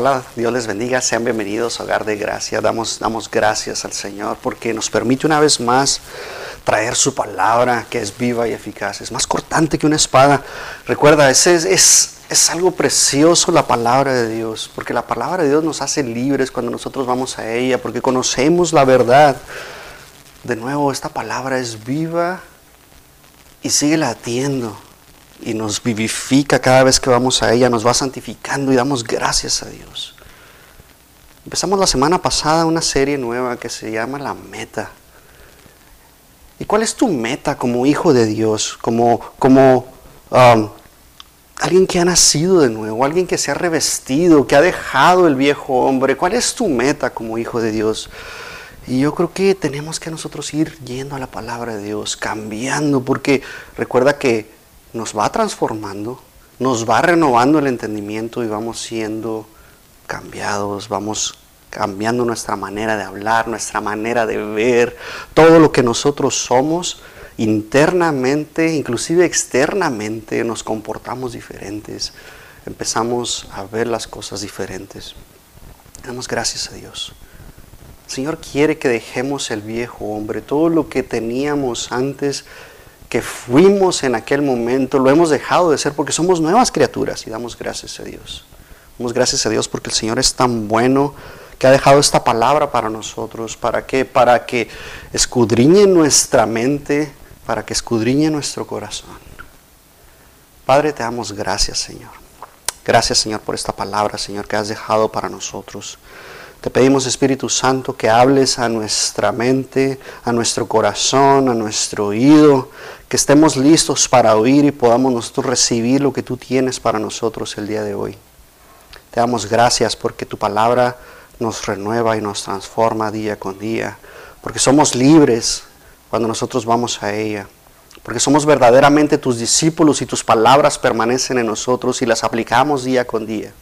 Hola, Dios les bendiga, sean bienvenidos a Hogar de Gracia. Damos, damos gracias al Señor porque nos permite una vez más traer su palabra que es viva y eficaz. Es más cortante que una espada. Recuerda, es, es, es algo precioso la palabra de Dios, porque la palabra de Dios nos hace libres cuando nosotros vamos a ella, porque conocemos la verdad. De nuevo, esta palabra es viva y sigue latiendo y nos vivifica cada vez que vamos a ella, nos va santificando y damos gracias a Dios. Empezamos la semana pasada una serie nueva que se llama La Meta. ¿Y cuál es tu meta como hijo de Dios? Como, como um, alguien que ha nacido de nuevo, alguien que se ha revestido, que ha dejado el viejo hombre. ¿Cuál es tu meta como hijo de Dios? Y yo creo que tenemos que nosotros ir yendo a la palabra de Dios, cambiando, porque recuerda que nos va transformando, nos va renovando el entendimiento y vamos siendo cambiados, vamos cambiando nuestra manera de hablar, nuestra manera de ver, todo lo que nosotros somos internamente, inclusive externamente, nos comportamos diferentes, empezamos a ver las cosas diferentes. Damos gracias a Dios. El Señor quiere que dejemos el viejo hombre, todo lo que teníamos antes que fuimos en aquel momento, lo hemos dejado de ser porque somos nuevas criaturas y damos gracias a Dios. Damos gracias a Dios porque el Señor es tan bueno que ha dejado esta palabra para nosotros. ¿Para qué? Para que escudriñe nuestra mente, para que escudriñe nuestro corazón. Padre, te damos gracias, Señor. Gracias, Señor, por esta palabra, Señor, que has dejado para nosotros. Te pedimos, Espíritu Santo, que hables a nuestra mente, a nuestro corazón, a nuestro oído, que estemos listos para oír y podamos nosotros recibir lo que tú tienes para nosotros el día de hoy. Te damos gracias porque tu palabra nos renueva y nos transforma día con día, porque somos libres cuando nosotros vamos a ella, porque somos verdaderamente tus discípulos y tus palabras permanecen en nosotros y las aplicamos día con día.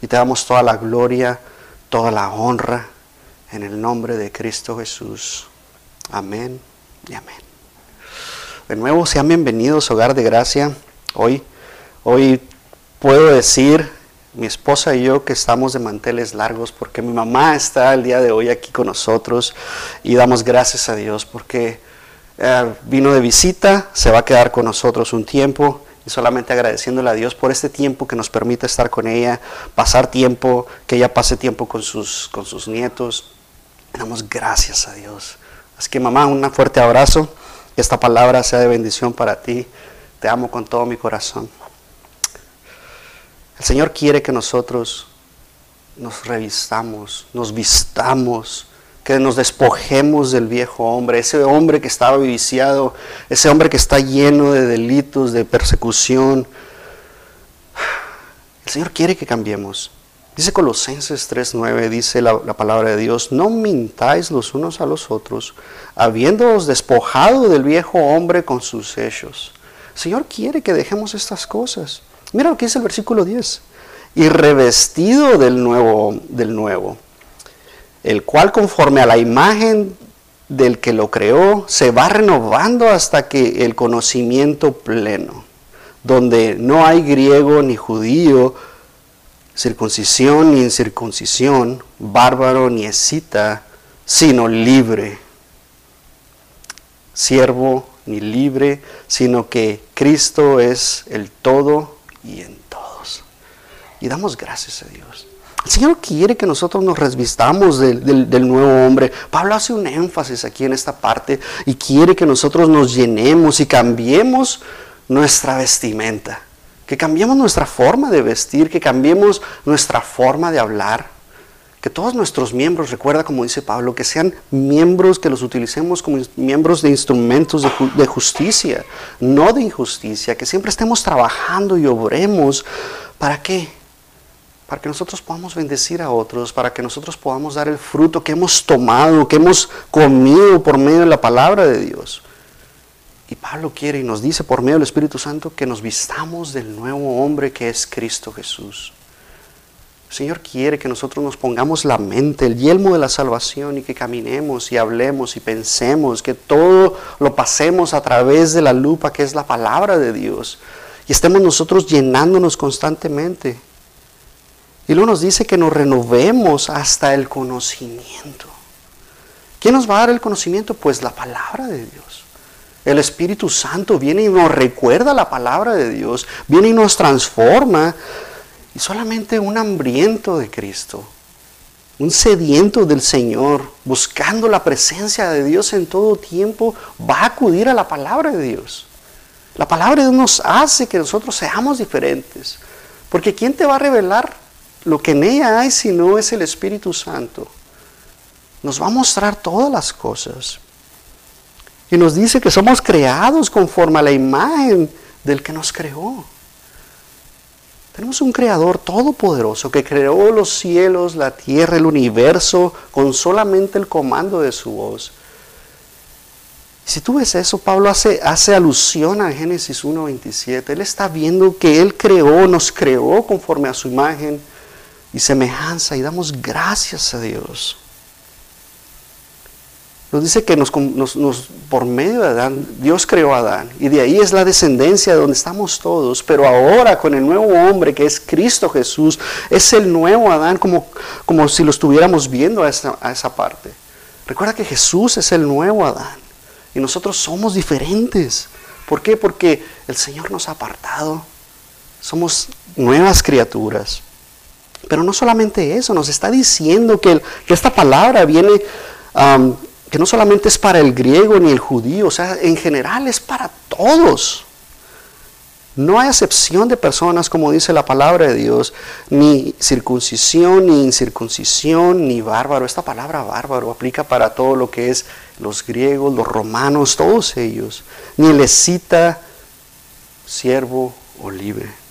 Y te damos toda la gloria toda la honra en el nombre de Cristo Jesús. Amén y amén. De nuevo, sean bienvenidos, hogar de gracia. Hoy, hoy puedo decir, mi esposa y yo, que estamos de manteles largos porque mi mamá está el día de hoy aquí con nosotros y damos gracias a Dios porque eh, vino de visita, se va a quedar con nosotros un tiempo y solamente agradeciéndole a Dios por este tiempo que nos permite estar con ella, pasar tiempo, que ella pase tiempo con sus, con sus nietos. Damos gracias a Dios. Así que mamá, un fuerte abrazo. Que esta palabra sea de bendición para ti. Te amo con todo mi corazón. El Señor quiere que nosotros nos revistamos, nos vistamos que nos despojemos del viejo hombre, ese hombre que estaba viciado, ese hombre que está lleno de delitos, de persecución. El Señor quiere que cambiemos. Dice Colosenses 3:9, dice la, la, palabra de Dios, no mintáis los unos a los otros, habiéndoos despojado del viejo hombre con sus hechos. El Señor quiere que dejemos estas cosas. Mira lo que dice el versículo 10. Y revestido del nuevo, del nuevo el cual conforme a la imagen del que lo creó, se va renovando hasta que el conocimiento pleno, donde no hay griego ni judío, circuncisión ni incircuncisión, bárbaro ni escita, sino libre, siervo ni libre, sino que Cristo es el todo y en todos. Y damos gracias a Dios. El Señor quiere que nosotros nos resvistamos del, nuevo hombre. Pablo hace un énfasis aquí en esta parte y quiere que nosotros nos llenemos y cambiemos nuestra vestimenta, que cambiemos nuestra forma de vestir, que cambiemos nuestra forma de hablar, que todos nuestros miembros, recuerda como dice Pablo, que sean miembros que los utilicemos como miembros de instrumentos de, justicia, no de injusticia, que siempre estemos trabajando y obremos. ¿Para qué? Para que nosotros podamos bendecir a otros, para que nosotros podamos dar el fruto que hemos tomado, que hemos comido por medio de la palabra de Dios. Y Pablo quiere y nos dice por medio del Espíritu Santo que nos vistamos del nuevo hombre que es Cristo Jesús. El Señor quiere que nosotros nos pongamos la mente, el yelmo de la salvación y que caminemos y hablemos y pensemos, que todo lo pasemos a través de la lupa que es la palabra de Dios y estemos nosotros llenándonos constantemente Y luego nos dice que nos renovemos hasta el conocimiento. ¿Quién nos va a dar el conocimiento? Pues la palabra de Dios. El Espíritu Santo viene y nos recuerda la palabra de Dios, viene y nos transforma. Y solamente un hambriento de Cristo, un sediento del Señor, buscando la presencia de Dios en todo tiempo, va a acudir a la palabra de Dios. La palabra de Dios nos hace que nosotros seamos diferentes. Porque ¿quién te va a revelar lo que en ella hay si no es el Espíritu Santo? Nos va a mostrar todas las cosas. Y nos dice que somos creados conforme a la imagen del que nos creó. Tenemos un creador todopoderoso que creó los cielos, la tierra, el universo con solamente el comando de su voz. Si tú ves eso, Pablo hace, hace alusión a Génesis 1.27. Él está viendo que Él creó, nos creó conforme a su imagen y semejanza y damos gracias a Dios. Nos dice que nos, por medio de Adán, Dios creó a Adán. Y de ahí es la descendencia de donde estamos todos. Pero ahora con el nuevo hombre que es Cristo Jesús, es el nuevo Adán como, como si lo estuviéramos viendo a esa, a esa parte. Recuerda que Jesús es el nuevo Adán. Y nosotros somos diferentes. ¿Por qué? Porque el Señor nos ha apartado. Somos nuevas criaturas. Pero no solamente eso, nos está diciendo que, esta palabra viene que no solamente es para el griego ni el judío, o sea, en general es para todos. No hay excepción de personas, como dice la palabra de Dios, ni circuncisión, ni incircuncisión, ni bárbaro. Esta palabra bárbaro aplica para todo lo que es los griegos, los romanos, todos ellos. Ni lecita, siervo o libre.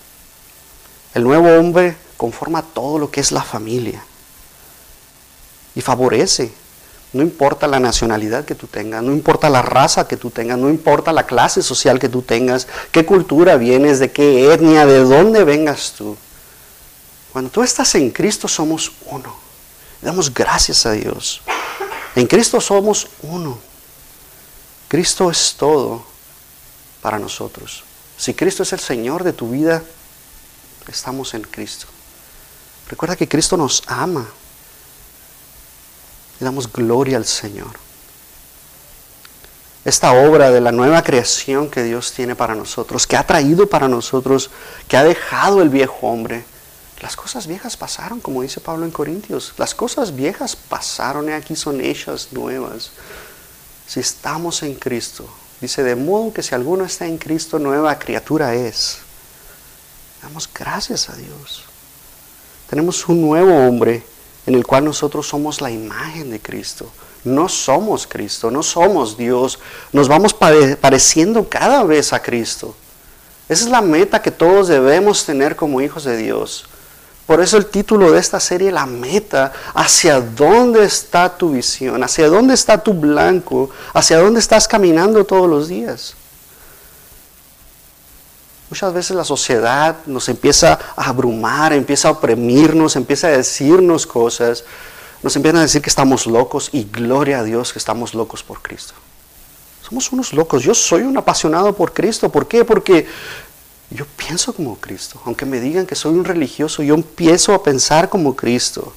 El nuevo hombre conforma todo lo que es la familia y favorece no importa la nacionalidad que tú tengas, no importa la raza que tú tengas, no importa la clase social que tú tengas, qué cultura vienes, de qué etnia, de dónde vengas tú. Cuando tú estás en Cristo somos uno. Damos gracias a Dios. En Cristo somos uno. Cristo es todo para nosotros. Si Cristo es el Señor de tu vida, estamos en Cristo. Recuerda que Cristo nos ama damos gloria al Señor. Esta obra de la nueva creación que Dios tiene para nosotros, que ha traído para nosotros, que ha dejado el viejo hombre. Las cosas viejas pasaron, como dice Pablo en Corintios. Las cosas viejas pasaron y aquí son hechas nuevas. Si estamos en Cristo, dice, de modo que si alguno está en Cristo, nueva criatura es. Damos gracias a Dios. Tenemos un nuevo hombre en el cual nosotros somos la imagen de Cristo. No somos Cristo, no somos Dios. Nos vamos pareciendo cada vez a Cristo. Esa es la meta que todos debemos tener como hijos de Dios. Por eso el título de esta serie, la meta, hacia dónde está tu visión, hacia dónde está tu blanco, hacia dónde estás caminando todos los días. Muchas veces la sociedad nos empieza a abrumar, empieza a oprimirnos, empieza a decirnos cosas, nos empiezan a decir que estamos locos y gloria a Dios que estamos locos por Cristo. Somos unos locos. Yo soy un apasionado por Cristo. ¿Por qué? Porque yo pienso como Cristo. Aunque me digan que soy un religioso, yo empiezo a pensar como Cristo.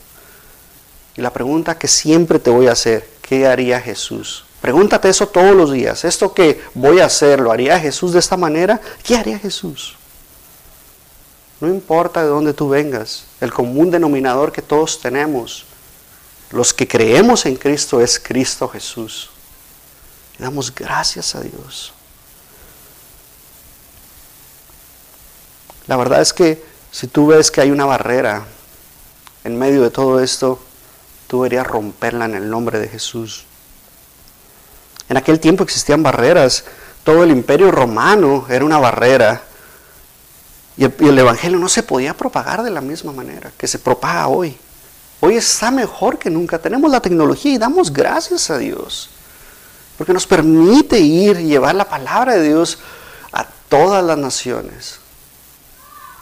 Y la pregunta que siempre te voy a hacer, ¿qué haría Jesús? Pregúntate eso todos los días. ¿Esto que voy a hacer lo haría Jesús de esta manera? ¿Qué haría Jesús? No importa de dónde tú vengas, el común denominador que todos tenemos, los que creemos en Cristo es Cristo Jesús. Damos gracias a Dios. La verdad es que si tú ves que hay una barrera en medio de todo esto, tú deberías romperla en el nombre de Jesús. En aquel tiempo existían barreras. Todo el imperio romano era una barrera. Y el, Evangelio no se podía propagar de la misma manera que se propaga hoy. Hoy está mejor que nunca. Tenemos la tecnología y damos gracias a Dios. Porque nos permite ir y llevar la palabra de Dios a todas las naciones.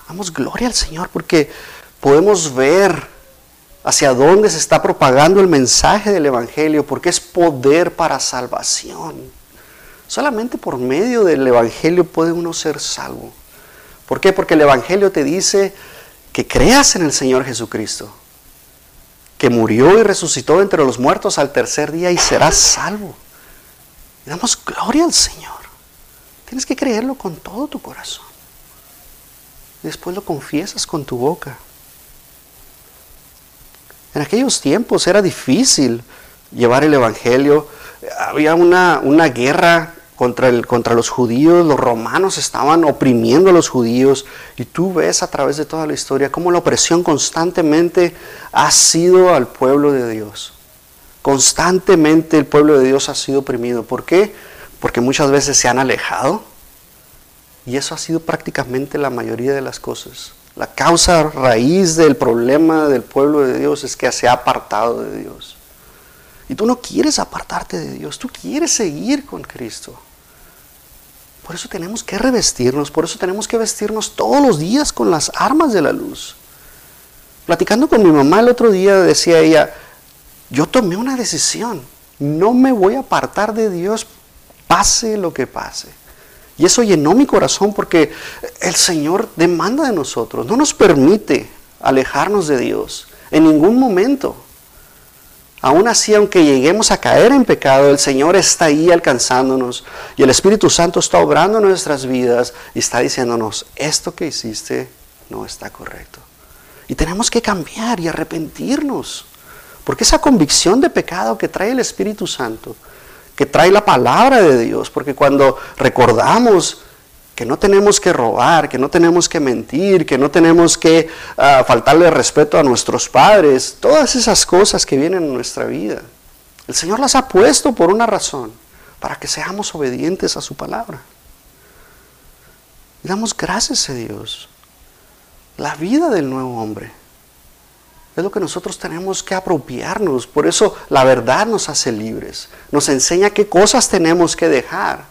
Damos gloria al Señor porque podemos ver hacia dónde se está propagando el mensaje del Evangelio, porque es poder para salvación. Solamente por medio del Evangelio puede uno ser salvo. ¿Por qué? Porque el Evangelio te dice que creas en el Señor Jesucristo, que murió y resucitó entre los muertos al tercer día y serás salvo. Damos gloria al Señor. Tienes que creerlo con todo tu corazón. Después lo confiesas con tu boca. En aquellos tiempos era difícil llevar el Evangelio. Había una, una guerra contra, el, contra los judíos, los romanos estaban oprimiendo a los judíos y tú ves a través de toda la historia cómo la opresión constantemente ha sido al pueblo de Dios. Constantemente el pueblo de Dios ha sido oprimido. ¿Por qué? Porque muchas veces se han alejado y eso ha sido prácticamente la mayoría de las cosas. La causa raíz del problema del pueblo de Dios es que se ha apartado de Dios. Y tú no quieres apartarte de Dios, tú quieres seguir con Cristo. Por eso tenemos que revestirnos, por eso tenemos que vestirnos todos los días con las armas de la luz. Platicando con mi mamá el otro día decía ella, yo tomé una decisión, no me voy a apartar de Dios pase lo que pase. Y eso llenó mi corazón porque el Señor demanda de nosotros, no nos permite alejarnos de Dios en ningún momento. Aún así, aunque lleguemos a caer en pecado, el Señor está ahí alcanzándonos y el Espíritu Santo está obrando nuestras vidas y está diciéndonos, esto que hiciste no está correcto. Y tenemos que cambiar y arrepentirnos. Porque esa convicción de pecado que trae el Espíritu Santo, que trae la palabra de Dios, porque cuando recordamos que no tenemos que robar, que no tenemos que mentir, que no tenemos que ah, faltarle respeto a nuestros padres, todas esas cosas que vienen en nuestra vida. El Señor las ha puesto por una razón, para que seamos obedientes a su palabra. Y damos gracias a Dios. La vida del nuevo hombre es lo que nosotros tenemos que apropiarnos. Por eso la verdad nos hace libres. Nos enseña qué cosas tenemos que dejar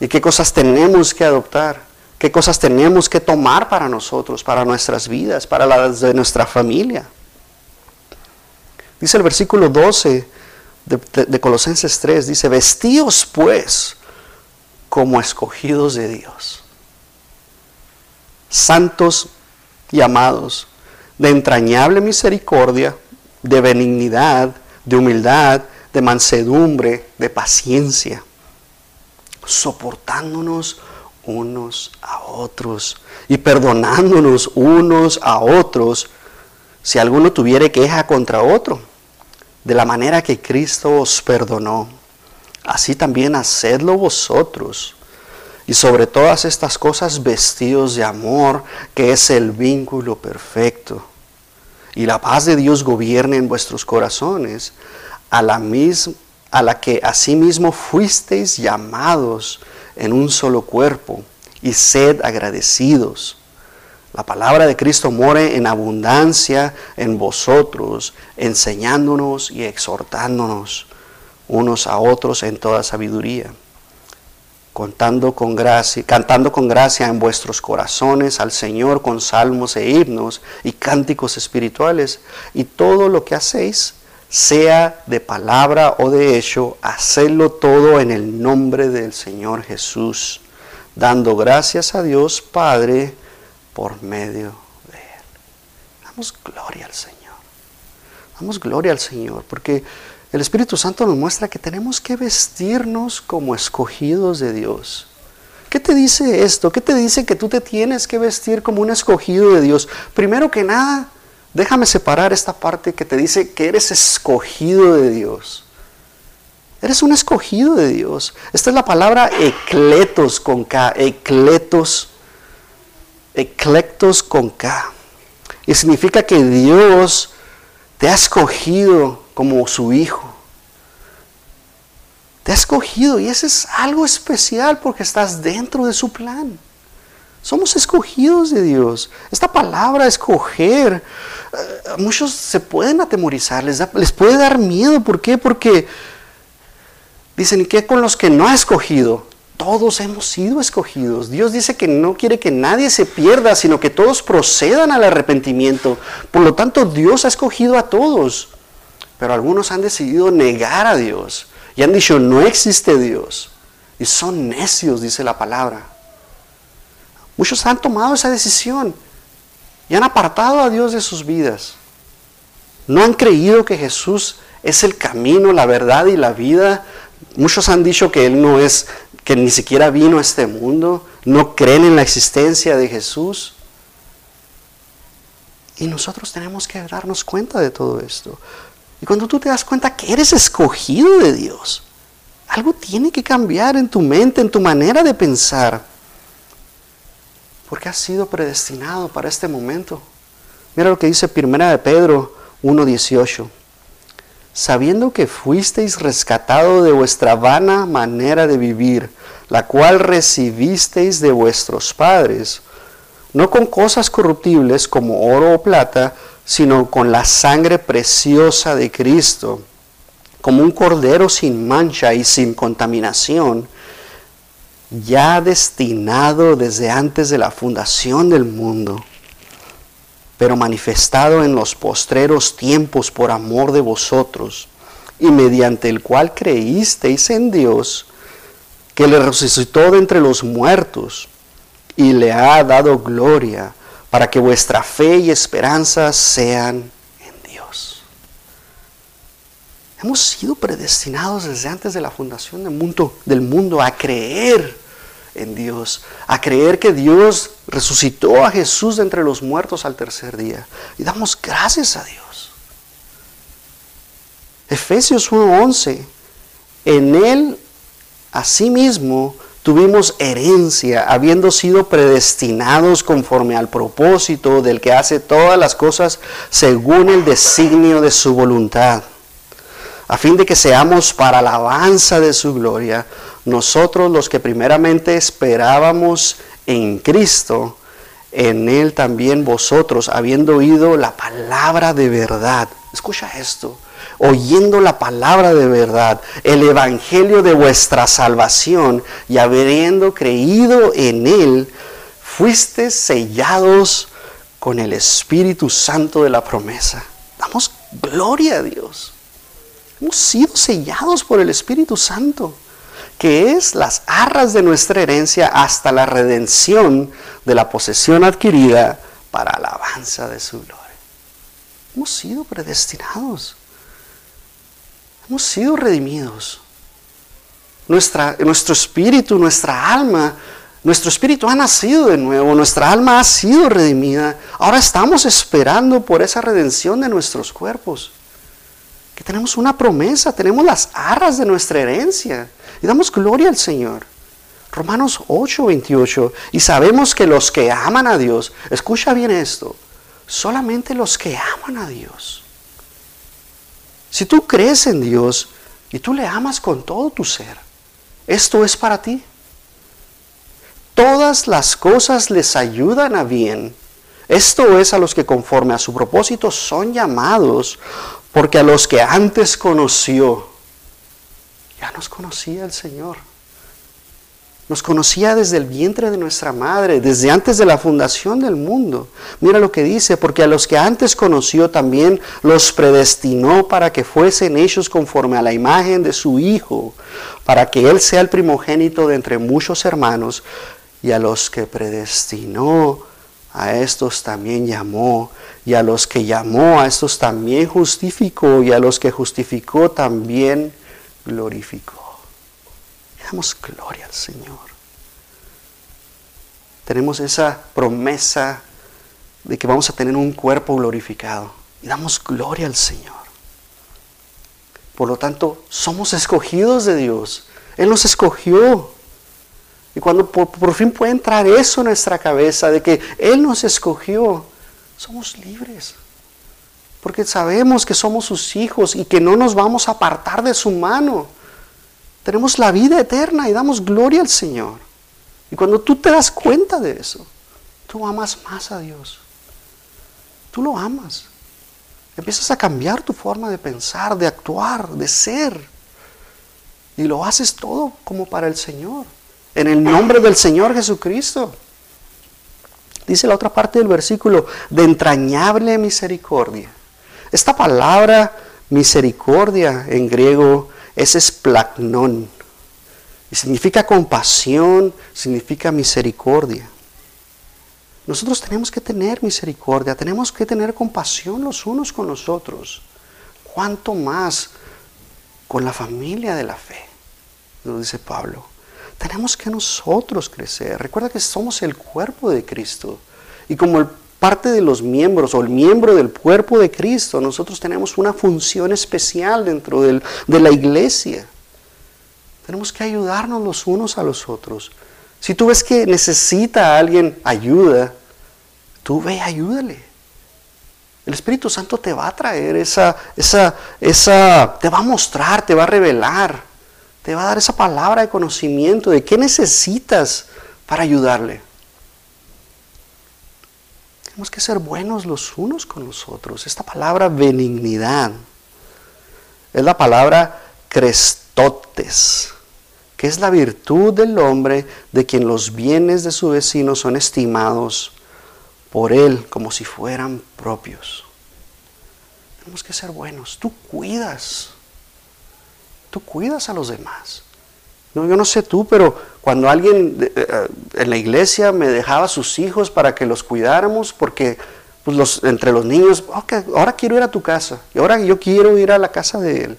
y qué cosas tenemos que adoptar, qué cosas tenemos que tomar para nosotros, para nuestras vidas, para las de nuestra familia. Dice el versículo 12 de, Colosenses 3, dice, vestíos pues como escogidos de Dios, santos y amados, de entrañable misericordia, de benignidad, de humildad, de mansedumbre, de paciencia soportándonos unos a otros y perdonándonos unos a otros si alguno tuviere queja contra otro, de la manera que Cristo os perdonó. Así también hacedlo vosotros. Y sobre todas estas cosas vestidos de amor, que es el vínculo perfecto. Y la paz de Dios gobierne en vuestros corazones, a la que asimismo fuisteis llamados en un solo cuerpo, y sed agradecidos. La palabra de Cristo more en abundancia en vosotros, enseñándonos y exhortándonos unos a otros en toda sabiduría, contando con gracia, cantando con gracia en vuestros corazones al Señor con salmos e himnos y cánticos espirituales, y todo lo que hacéis, sea de palabra o de hecho, hacerlo todo en el nombre del Señor Jesús, dando gracias a Dios Padre por medio de Él. Damos gloria al Señor. Damos gloria al Señor, porque el Espíritu Santo nos muestra que tenemos que vestirnos como escogidos de Dios. ¿Qué te dice esto? ¿Qué te dice que tú te tienes que vestir como un escogido de Dios? Primero que nada, Déjame separar esta parte que te dice que eres escogido de Dios. Eres un escogido de Dios. Esta es la palabra ecletos con K. Ecletos. Eclectos con K. Y significa que Dios te ha escogido como su hijo. Te ha escogido y eso es algo especial porque estás dentro de su plan. Somos escogidos de Dios. Esta palabra escoger, eh, muchos se pueden atemorizar, les, les puede dar miedo. ¿Por qué? Porque dicen, ¿y qué con los que no ha escogido? Todos hemos sido escogidos. Dios dice que no quiere que nadie se pierda, sino que todos procedan al arrepentimiento. Por lo tanto, Dios ha escogido a todos. Pero algunos han decidido negar a Dios y han dicho, no existe Dios. Y son necios, dice la palabra. Muchos han tomado esa decisión. y han apartado a Dios de sus vidas. No han creído que Jesús es el camino, la verdad y la vida. Muchos han dicho que Él no es, que ni siquiera vino a este mundo. No creen en la existencia de Jesús. Y nosotros tenemos que darnos cuenta de todo esto. Cuando tú te das cuenta que eres escogido de Dios, algo tiene que cambiar en tu mente, en tu manera de pensar. Porque has sido predestinado para este momento. Mira lo que dice Primera de Pedro 1.18. Sabiendo que fuisteis rescatado de vuestra vana manera de vivir, la cual recibisteis de vuestros padres, no con cosas corruptibles como oro o plata, sino con la sangre preciosa de Cristo, como un cordero sin mancha y sin contaminación, ya destinado desde antes de la fundación del mundo, pero manifestado en los postreros tiempos por amor de vosotros, y mediante el cual creísteis en Dios, que le resucitó de entre los muertos y le ha dado gloria para que vuestra fe y esperanza sean en Dios. Hemos sido predestinados desde antes de la fundación del mundo, a creer en Dios, a creer que Dios resucitó a Jesús de entre los muertos al tercer día. Y damos gracias a Dios. Efesios 1:11, en Él asimismo tuvimos herencia, habiendo sido predestinados conforme al propósito del que hace todas las cosas según el designio de su voluntad, a fin de que seamos para alabanza de su gloria, nosotros los que primeramente esperábamos en Cristo, en Él también vosotros, habiendo oído la palabra de verdad. Escucha esto oyendo la palabra de verdad, el evangelio de vuestra salvación y habiendo creído en él, fuiste sellados con el Espíritu Santo de la promesa. Damos gloria a Dios. Hemos sido sellados por el Espíritu Santo, que es las arras de nuestra herencia hasta la redención de la posesión adquirida para alabanza de su gloria. Hemos sido predestinados. Hemos sido redimidos. Nuestra, nuestro espíritu, nuestra alma, nuestro espíritu ha nacido de nuevo, nuestra alma ha sido redimida. Ahora estamos esperando por esa redención de nuestros cuerpos. Que tenemos una promesa, tenemos las arras de nuestra herencia y damos gloria al Señor. Romanos 8, 28. Y sabemos que los que aman a Dios, escucha bien esto, solamente los que aman a Dios si tú crees en Dios y tú le amas con todo tu ser, esto es para ti. Todas las cosas les ayudan a bien. Esto es a los que conforme a su propósito son llamados, porque a los que antes conoció, ya nos conocía el Señor. Nos conocía desde el vientre de nuestra madre, desde antes de la fundación del mundo. Mira lo que dice, porque a los que antes conoció también los predestinó para que fuesen hechos conforme a la imagen de su Hijo, para que Él sea el primogénito de entre muchos hermanos, y a los que predestinó, a estos también llamó, y a los que llamó, a estos también justificó, y a los que justificó también glorificó. Damos gloria al Señor. Tenemos esa promesa de que vamos a tener un cuerpo glorificado. Y damos gloria al Señor. Por lo tanto, somos escogidos de Dios. Él nos escogió. Y cuando por, por, fin puede entrar eso en nuestra cabeza de que Él nos escogió, somos libres. Porque sabemos que somos sus hijos y que no nos vamos a apartar de su mano tenemos la vida eterna y damos gloria al Señor. Y cuando tú te das cuenta de eso, tú amas más a Dios. Tú lo amas. Empiezas a cambiar tu forma de pensar, de actuar, de ser. Y lo haces todo como para el Señor. En el nombre del Señor Jesucristo. Dice la otra parte del versículo, de entrañable misericordia. Esta palabra misericordia en griego ese es placnón. Y significa compasión, significa misericordia. Nosotros tenemos que tener misericordia, tenemos que tener compasión los unos con los otros. ¿Cuánto más con la familia de la fe? Nos dice Pablo. Tenemos que nosotros crecer. Recuerda que somos el cuerpo de Cristo. Y como parte de los miembros o el miembro del cuerpo de Cristo, nosotros tenemos una función especial dentro de la iglesia. Tenemos que ayudarnos los unos a los otros. Si tú ves que necesita a alguien ayuda, tú ve, ayúdale. El Espíritu Santo te va a traer esa, esa, esa, te va a mostrar, te va a revelar, te va a dar esa palabra de conocimiento de qué necesitas para ayudarle. Tenemos que ser buenos los unos con los otros. Esta palabra benignidad es la palabra crestotes que es la virtud del hombre de quien los bienes de su vecino son estimados por él como si fueran propios. Tenemos que ser buenos. Tú cuidas. Tú cuidas a los demás. No, yo no sé tú, pero cuando alguien eh, eh, en la iglesia me dejaba sus hijos para que los cuidáramos, porque pues los, entre los niños, ahora quiero ir a tu casa, y ahora yo quiero ir a la casa de él.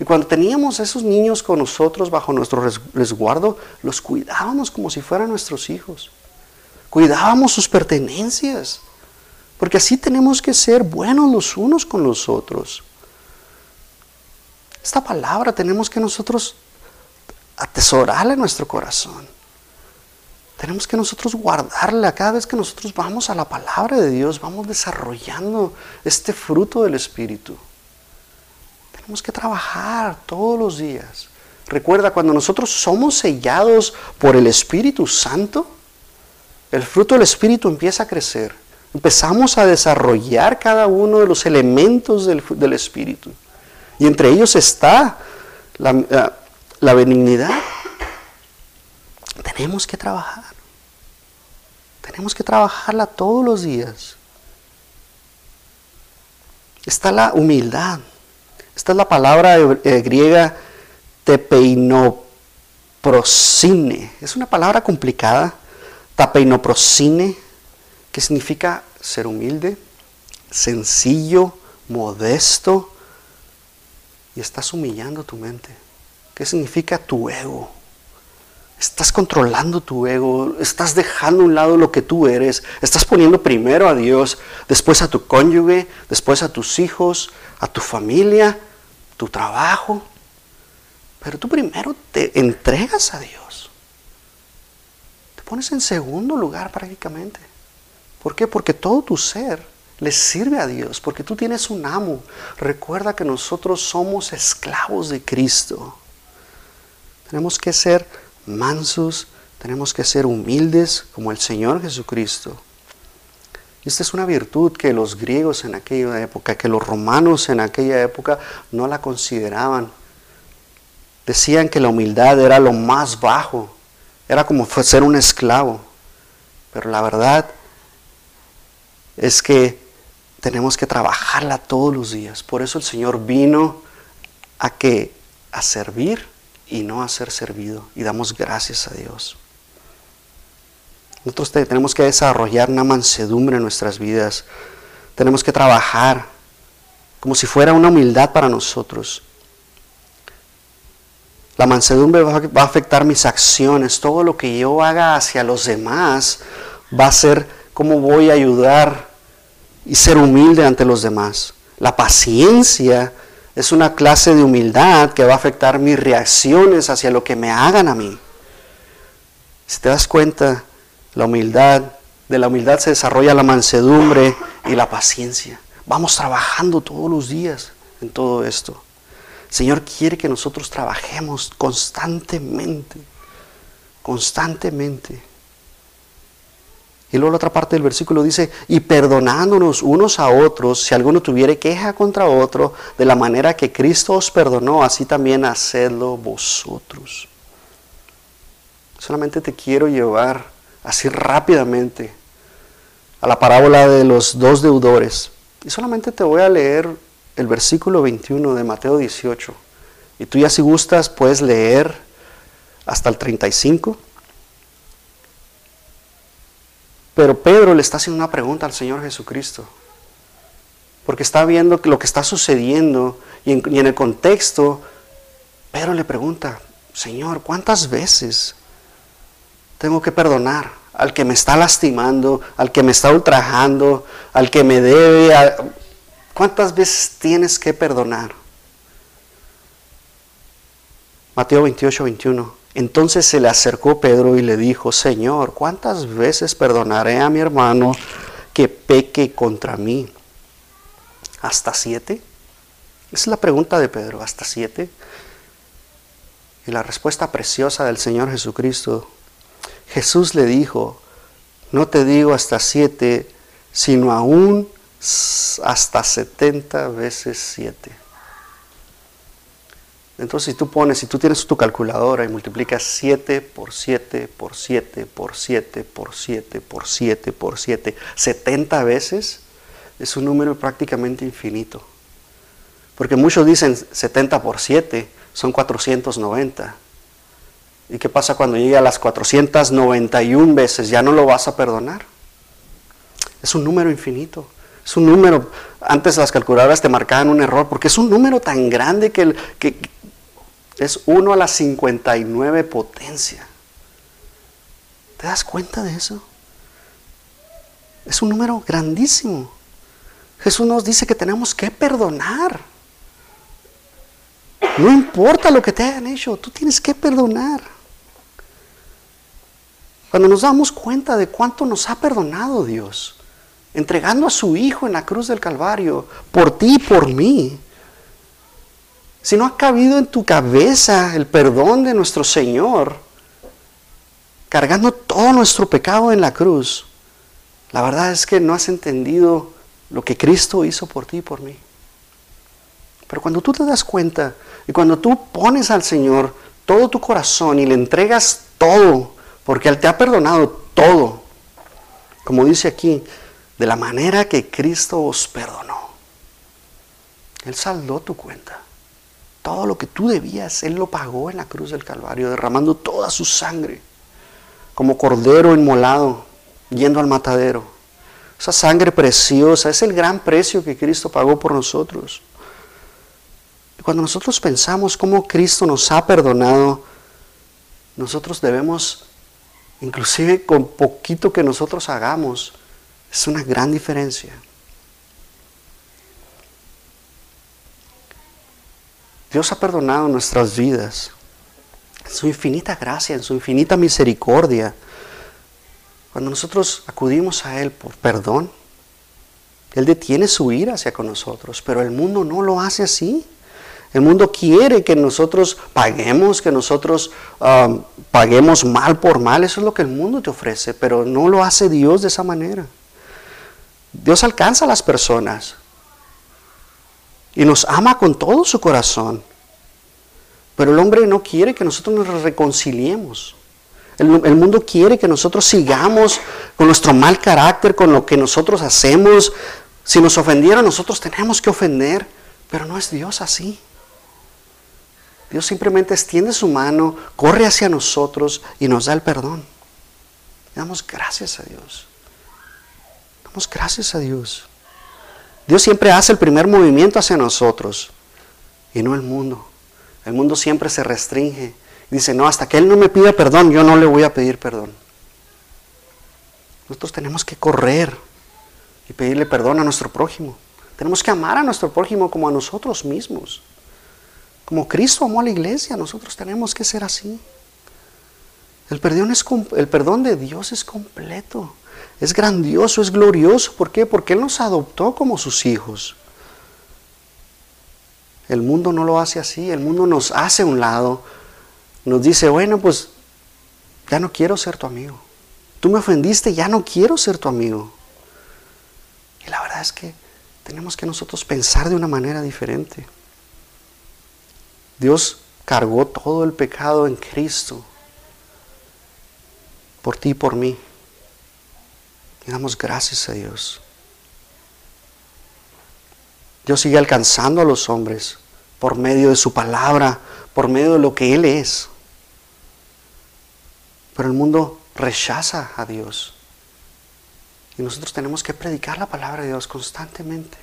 Y cuando teníamos esos niños con nosotros bajo nuestro resguardo, los cuidábamos como si fueran nuestros hijos. Cuidábamos sus pertenencias. Porque así tenemos que ser buenos los unos con los otros. Esta palabra tenemos que nosotros atesorarla en nuestro corazón. Tenemos que nosotros guardarla. Cada vez que nosotros vamos a la palabra de Dios, vamos desarrollando este fruto del Espíritu. Tenemos que trabajar todos los días. Recuerda, cuando nosotros somos sellados por el Espíritu Santo, el fruto del Espíritu empieza a crecer. Empezamos a desarrollar cada uno de los elementos del, Espíritu. Y entre ellos está la, la benignidad. Tenemos que trabajar. Tenemos que trabajarla todos los días. Está la humildad. Esta es la palabra eh, griega tepeinoprosine. Es una palabra complicada. Tapeinoprosine, que significa ser humilde, sencillo, modesto. Y estás humillando tu mente. ¿Qué significa tu ego? Estás controlando tu ego, estás dejando a un lado lo que tú eres, estás poniendo primero a Dios, después a tu cónyuge, después a tus hijos, a tu familia, tu trabajo, pero tú primero te entregas a Dios. Te pones en segundo lugar prácticamente. ¿Por qué? Porque todo tu ser le sirve a Dios, porque tú tienes un amo. Recuerda que nosotros somos esclavos de Cristo. Tenemos que ser mansos, tenemos que ser humildes como el Señor Jesucristo. Esta es una virtud que los griegos en aquella época, que los romanos en aquella época no la consideraban. Decían que la humildad era lo más bajo, era como ser un esclavo. Pero la verdad es que tenemos que trabajarla todos los días. Por eso el Señor vino a que a servir y no a ser servido. Y damos gracias a Dios. Nosotros tenemos que desarrollar una mansedumbre en nuestras vidas. Tenemos que trabajar como si fuera una humildad para nosotros. La mansedumbre va a afectar mis acciones. Todo lo que yo haga hacia los demás va a ser cómo voy a ayudar y ser humilde ante los demás. La paciencia es una clase de humildad que va a afectar mis reacciones hacia lo que me hagan a mí. Si te das cuenta, la humildad, de la humildad se desarrolla la mansedumbre y la paciencia. Vamos trabajando todos los días en todo esto. El Señor quiere que nosotros trabajemos constantemente, constantemente. Y luego la otra parte del versículo dice, y perdonándonos unos a otros, si alguno tuviere queja contra otro, de la manera que Cristo os perdonó, así también hacedlo vosotros. Solamente te quiero llevar así rápidamente a la parábola de los dos deudores. Y solamente te voy a leer el versículo 21 de Mateo 18. Y tú ya si gustas puedes leer hasta el 35. Pero Pedro le está haciendo una pregunta al Señor Jesucristo. Porque está viendo lo que está sucediendo y en, el contexto, Pedro le pregunta, Señor, ¿cuántas veces tengo que perdonar al que me está lastimando, al que me está ultrajando, al que me debe? ¿Cuántas veces tienes que perdonar? Mateo 28, 21. Entonces se le acercó Pedro y le dijo, Señor, ¿cuántas veces perdonaré a mi hermano que peque contra mí? ¿Hasta siete? Esa es la pregunta de Pedro, ¿hasta siete? Y la respuesta preciosa del Señor Jesucristo, Jesús le dijo, no te digo hasta siete, sino aún hasta setenta veces siete. Entonces, si tú pones, si tú tienes tu calculadora y multiplicas 7 por 7 por 7 por 7 por 7 por 7 por 7, 70 veces, es un número prácticamente infinito. Porque muchos dicen 70 por 7 son 490. ¿Y qué pasa cuando llegue a las 491 veces? Ya no lo vas a perdonar. Es un número infinito. Es un número, antes las calculadoras te marcaban un error, porque es un número tan grande que, que es 1 a la 59 potencia. ¿Te das cuenta de eso? Es un número grandísimo. Jesús nos dice que tenemos que perdonar. No importa lo que te hayan hecho, tú tienes que perdonar. Cuando nos damos cuenta de cuánto nos ha perdonado Dios, entregando a su Hijo en la cruz del Calvario, por ti y por mí, si no ha cabido en tu cabeza el perdón de nuestro Señor, cargando todo nuestro pecado en la cruz, la verdad es que no has entendido lo que Cristo hizo por ti y por mí. Pero cuando tú te das cuenta y cuando tú pones al Señor todo tu corazón y le entregas todo, porque Él te ha perdonado todo, como dice aquí, de la manera que Cristo os perdonó. Él saldó tu cuenta. Todo lo que tú debías, Él lo pagó en la cruz del Calvario, derramando toda su sangre, como cordero inmolado, yendo al matadero. Esa sangre preciosa es el gran precio que Cristo pagó por nosotros. Cuando nosotros pensamos cómo Cristo nos ha perdonado, nosotros debemos, inclusive con poquito que nosotros hagamos, es una gran diferencia. Dios ha perdonado nuestras vidas. En su infinita gracia, en su infinita misericordia. Cuando nosotros acudimos a Él por perdón, Él detiene su ira hacia con nosotros, pero el mundo no lo hace así. El mundo quiere que nosotros paguemos, que nosotros um, paguemos mal por mal. Eso es lo que el mundo te ofrece, pero no lo hace Dios de esa manera. Dios alcanza a las personas y nos ama con todo su corazón. Pero el hombre no quiere que nosotros nos reconciliemos. El, mundo quiere que nosotros sigamos con nuestro mal carácter, con lo que nosotros hacemos. Si nos ofendieron, nosotros tenemos que ofender. Pero no es Dios así. Dios simplemente extiende su mano, corre hacia nosotros y nos da el perdón. Damos gracias a Dios. Damos gracias a Dios. Dios siempre hace el primer movimiento hacia nosotros y no el mundo. El mundo siempre se restringe. Dice, no, hasta que Él no me pida perdón, yo no le voy a pedir perdón. Nosotros tenemos que correr y pedirle perdón a nuestro prójimo. Tenemos que amar a nuestro prójimo como a nosotros mismos. Como Cristo amó a la iglesia, nosotros tenemos que ser así. El perdón, es, el perdón de Dios es completo. Es grandioso, es glorioso. ¿Por qué? Porque Él nos adoptó como sus hijos. El mundo no lo hace así. El mundo nos hace a un lado. Nos dice, bueno, pues ya no quiero ser tu amigo. Tú me ofendiste, ya no quiero ser tu amigo. Y la verdad es que tenemos que nosotros pensar de una manera diferente. Dios cargó todo el pecado en Cristo. Por ti y por mí. Damos gracias a Dios. Dios sigue alcanzando a los hombres por medio de su palabra, por medio de lo que Él es. Pero el mundo rechaza a Dios. Y nosotros tenemos que predicar la palabra de Dios constantemente.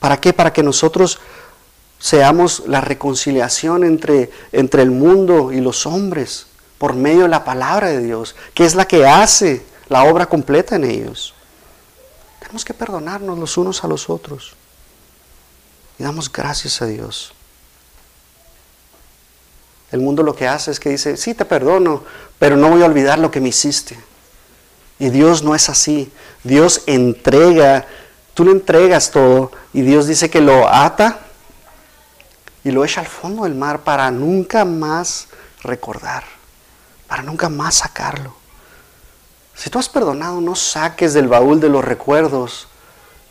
¿Para qué? Para que nosotros seamos la reconciliación entre, entre el mundo y los hombres por medio de la palabra de Dios, que es la que hace la obra completa en ellos. Tenemos que perdonarnos los unos a los otros. Y damos gracias a Dios. El mundo lo que hace es que dice, sí, te perdono, pero no voy a olvidar lo que me hiciste. Y Dios no es así. Dios entrega, tú le entregas todo y Dios dice que lo ata y lo echa al fondo del mar para nunca más recordar, para nunca más sacarlo. Si tú has perdonado, no saques del baúl de los recuerdos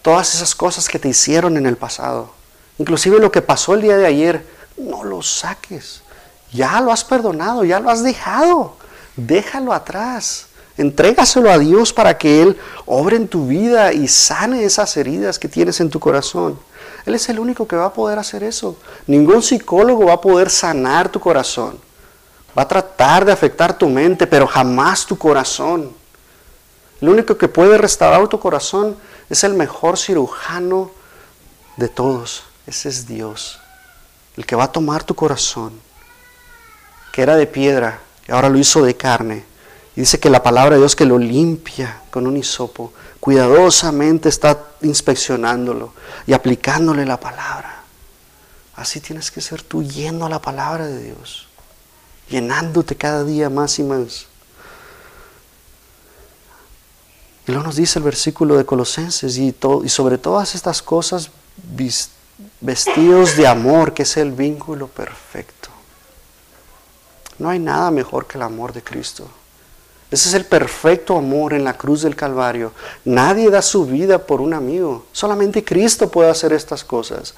todas esas cosas que te hicieron en el pasado. Inclusive lo que pasó el día de ayer, no lo saques. Ya lo has perdonado, ya lo has dejado. Déjalo atrás. Entrégaselo a Dios para que Él obre en tu vida y sane esas heridas que tienes en tu corazón. Él es el único que va a poder hacer eso. Ningún psicólogo va a poder sanar tu corazón. Va a tratar de afectar tu mente, pero jamás tu corazón. El único que puede restaurar tu corazón es el mejor cirujano de todos. Ese es Dios. El que va a tomar tu corazón, que era de piedra, y ahora lo hizo de carne. Y dice que la palabra de Dios que lo limpia con un hisopo, cuidadosamente está inspeccionándolo y aplicándole la palabra. Así tienes que ser tú yendo a la palabra de Dios, llenándote cada día más y más. Y luego nos dice el versículo de Colosenses, y, y sobre todas estas cosas, vestidos de amor, que es el vínculo perfecto. No hay nada mejor que el amor de Cristo. Ese es el perfecto amor en la cruz del Calvario. Nadie da su vida por un amigo. Solamente Cristo puede hacer estas cosas.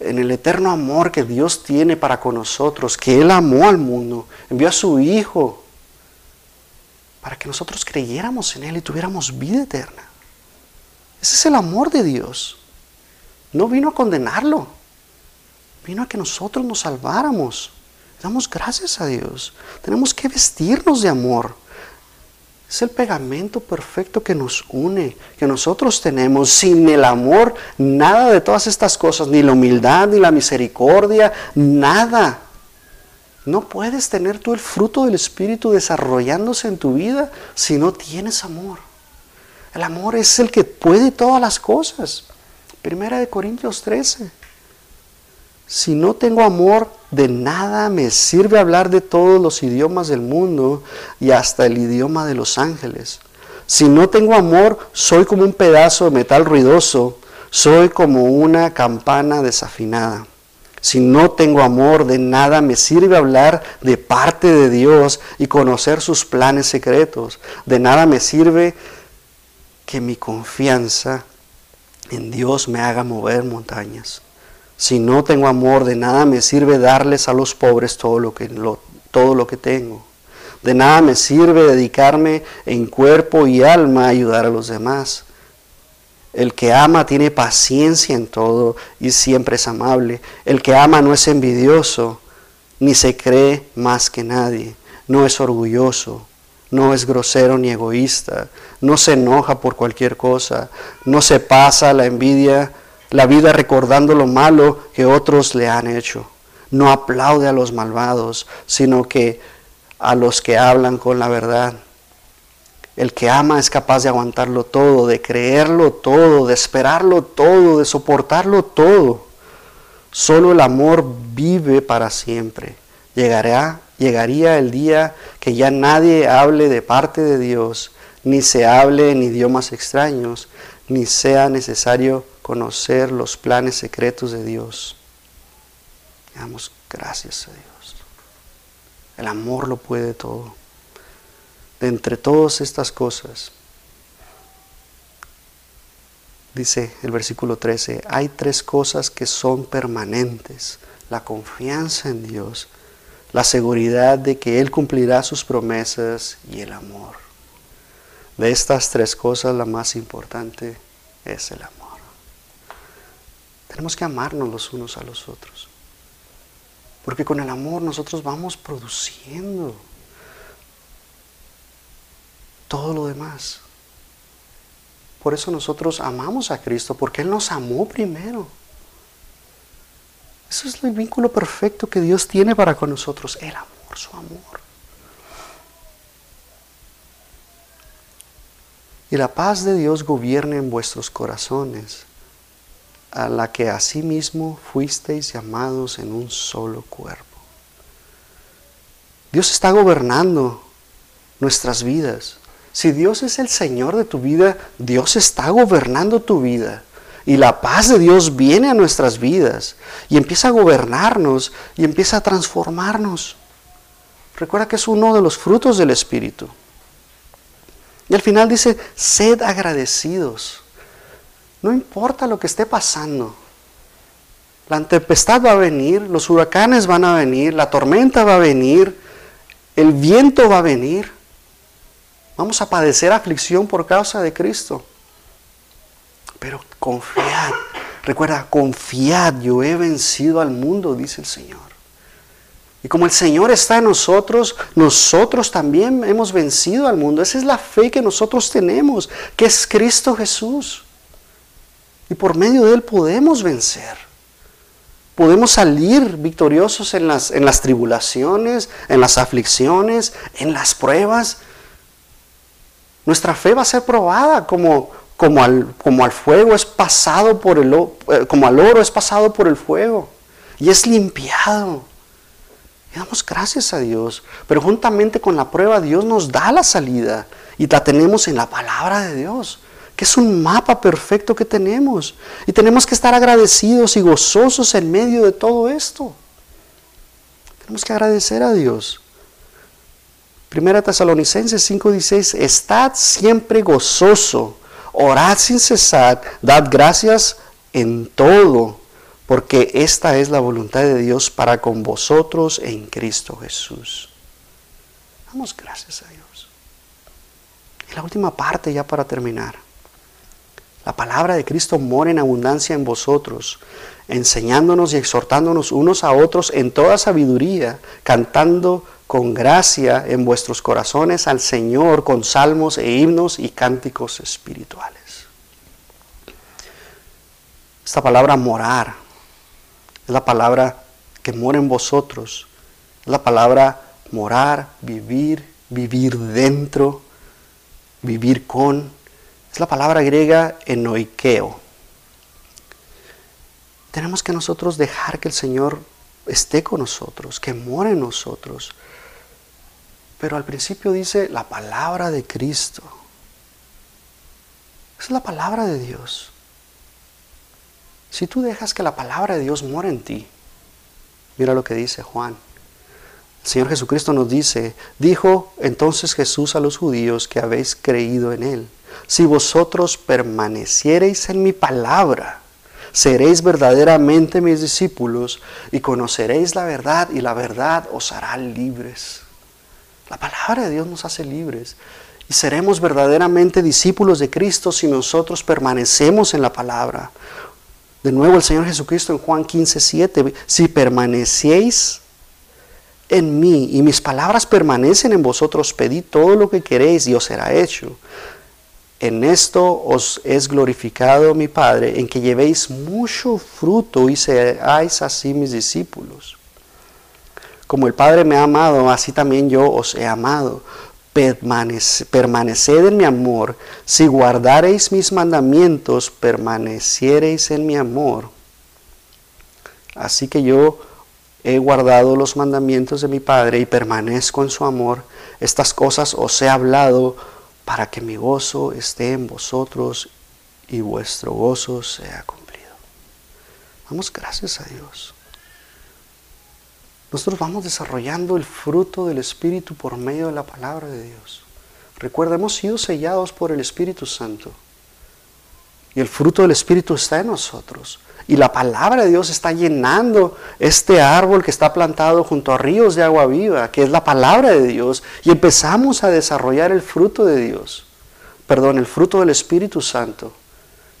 En el eterno amor que Dios tiene para con nosotros, que Él amó al mundo, envió a su Hijo para que nosotros creyéramos en Él y tuviéramos vida eterna. Ese es el amor de Dios. No vino a condenarlo, vino a que nosotros nos salváramos. Damos gracias a Dios. Tenemos que vestirnos de amor. Es el pegamento perfecto que nos une, que nosotros tenemos. Sin el amor, nada de todas estas cosas, ni la humildad, ni la misericordia, nada no puedes tener tú el fruto del Espíritu desarrollándose en tu vida si no tienes amor. El amor es el que puede todas las cosas. Primera de Corintios 13. Si no tengo amor, de nada me sirve hablar de todos los idiomas del mundo y hasta el idioma de los ángeles. Si no tengo amor, soy como un pedazo de metal ruidoso, soy como una campana desafinada. Si no tengo amor, de nada me sirve hablar de parte de Dios y conocer sus planes secretos. De nada me sirve que mi confianza en Dios me haga mover montañas. Si no tengo amor, de nada me sirve darles a los pobres todo lo que, todo lo que tengo. De nada me sirve dedicarme en cuerpo y alma a ayudar a los demás. El que ama tiene paciencia en todo y siempre es amable. El que ama no es envidioso, ni se cree más que nadie. No es orgulloso, no es grosero ni egoísta, no se enoja por cualquier cosa, no se pasa la envidia, la vida recordando lo malo que otros le han hecho. No aplaude a los malvados, sino que a los que hablan con la verdad. El que ama es capaz de aguantarlo todo, de creerlo todo, de esperarlo todo, de soportarlo todo. Solo el amor vive para siempre. Llegará, llegaría el día que ya nadie hable de parte de Dios, ni se hable en idiomas extraños, ni sea necesario conocer los planes secretos de Dios. Damos gracias a Dios. El amor lo puede todo de entre todas estas cosas, dice el versículo 13, hay tres cosas que son permanentes. La confianza en Dios, la seguridad de que Él cumplirá sus promesas y el amor. De estas tres cosas la más importante es el amor. Tenemos que amarnos los unos a los otros. Porque con el amor nosotros vamos produciendo todo lo demás. Por eso nosotros amamos a Cristo, porque Él nos amó primero. Eso es el vínculo perfecto que Dios tiene para con nosotros, el amor, su amor. Y la paz de Dios gobierne en vuestros corazones, a la que asimismo fuisteis llamados en un solo cuerpo. Dios está gobernando nuestras vidas. Si Dios es el Señor de tu vida, Dios está gobernando tu vida. Y la paz de Dios viene a nuestras vidas y empieza a gobernarnos y empieza a transformarnos. Recuerda que es uno de los frutos del Espíritu. Y al final dice, sed agradecidos. No importa lo que esté pasando. La tempestad va a venir, los huracanes van a venir, la tormenta va a venir, el viento va a venir. Vamos a padecer aflicción por causa de Cristo. Pero confiad, recuerda, confiad, yo he vencido al mundo, dice el Señor. Y como el Señor está en nosotros, nosotros también hemos vencido al mundo. Esa es la fe que nosotros tenemos, que es Cristo Jesús. Y por medio de Él podemos vencer. Podemos salir victoriosos en las, en las tribulaciones, en las aflicciones, en las pruebas. Nuestra fe va a ser probada como, como, al, como al fuego es pasado por el eh, como al oro es pasado por el fuego y es limpiado. Y damos gracias a Dios. Pero juntamente con la prueba, Dios nos da la salida. Y la tenemos en la palabra de Dios, que es un mapa perfecto que tenemos. Y tenemos que estar agradecidos y gozosos en medio de todo esto. Tenemos que agradecer a Dios. Primera Tesalonicenses 5:16, estad siempre gozoso, orad sin cesar, dad gracias en todo porque esta es la voluntad de Dios para con vosotros en Cristo Jesús. Damos gracias a Dios. Y la última parte ya para terminar. La palabra de Cristo mora en abundancia en vosotros, enseñándonos y exhortándonos unos a otros en toda sabiduría, cantando con gracia en vuestros corazones al Señor con salmos e himnos y cánticos espirituales. Esta palabra morar es la palabra que mora en vosotros. Es la palabra morar, vivir, vivir dentro, vivir con. Es la palabra griega enoikeo. Tenemos que nosotros dejar que el Señor esté con nosotros, que more en nosotros. Pero al principio dice la palabra de Cristo. Es la palabra de Dios. Si tú dejas que la palabra de Dios muera en ti, mira lo que dice Juan. El Señor Jesucristo nos dice, dijo entonces Jesús a los judíos que habéis creído en Él, si vosotros permaneciereis en mi palabra, seréis verdaderamente mis discípulos y conoceréis la verdad y la verdad os hará libres. La palabra de Dios nos hace libres y seremos verdaderamente discípulos de Cristo si nosotros permanecemos en la palabra. De nuevo el Señor Jesucristo en Juan 15, 7, si permanecéis en mí y mis palabras permanecen en vosotros, pedid todo lo que queréis y os será hecho. En esto os es glorificado mi Padre, en que llevéis mucho fruto y seáis así mis discípulos. Como el Padre me ha amado, así también yo os he amado permaneced en mi amor, si guardareis mis mandamientos, permaneciereis en mi amor. Así que yo he guardado los mandamientos de mi Padre y permanezco en su amor. Estas cosas os he hablado para que mi gozo esté en vosotros y vuestro gozo sea cumplido. Damos gracias a Dios nosotros vamos desarrollando el fruto del Espíritu por medio de la palabra de Dios. Recuerda, hemos sido sellados por el Espíritu Santo. Y el fruto del Espíritu está en nosotros. Y la palabra de Dios está llenando este árbol que está plantado junto a ríos de agua viva, que es la palabra de Dios. Y empezamos a desarrollar el fruto de Dios. Perdón, el fruto del Espíritu Santo,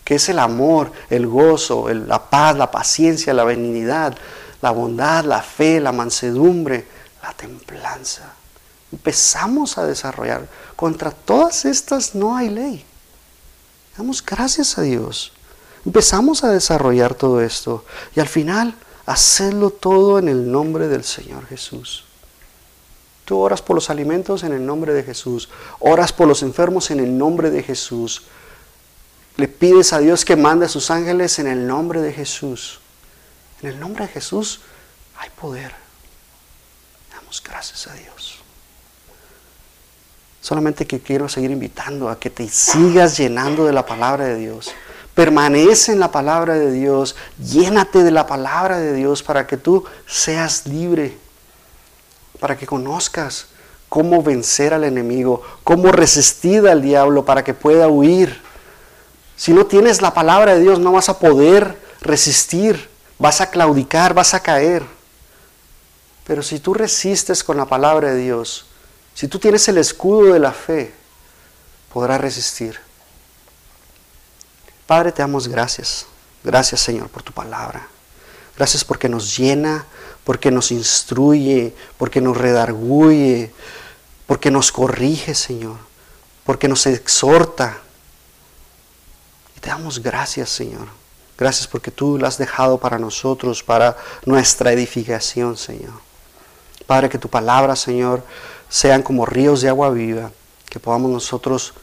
que es el amor, el gozo, la paz, la paciencia, la benignidad, la bondad, la fe, la mansedumbre, la templanza. Empezamos a desarrollar. Contra todas estas no hay ley. Damos gracias a Dios. Empezamos a desarrollar todo esto y al final hacerlo todo en el nombre del Señor Jesús. Tú oras por los alimentos en el nombre de Jesús. Oras por los enfermos en el nombre de Jesús. Le pides a Dios que mande a sus ángeles en el nombre de Jesús. En el nombre de Jesús hay poder. Damos gracias a Dios. Solamente que quiero seguir invitando a que te sigas llenando de la palabra de Dios. Permanece en la palabra de Dios. Llénate de la palabra de Dios para que tú seas libre. Para que conozcas cómo vencer al enemigo, cómo resistir al diablo para que pueda huir. Si no tienes la palabra de Dios no vas a poder resistir, vas a claudicar, vas a caer. Pero si tú resistes con la palabra de Dios, si tú tienes el escudo de la fe, podrás resistir. Padre, te damos gracias. Gracias Señor por tu palabra. Gracias porque nos llena, porque nos instruye, porque nos redarguye, porque nos corrige, Señor, porque nos exhorta. Y te damos gracias, Señor. Gracias porque tú lo has dejado para nosotros, para nuestra edificación, Señor. Padre, que tu palabra, Señor, sean como ríos de agua viva, que podamos nosotros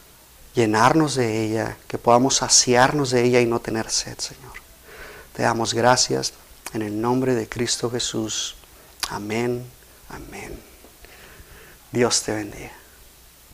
llenarnos de ella, que podamos saciarnos de ella y no tener sed, Señor. Te damos gracias en el nombre de Cristo Jesús. Amén, amén. Dios te bendiga.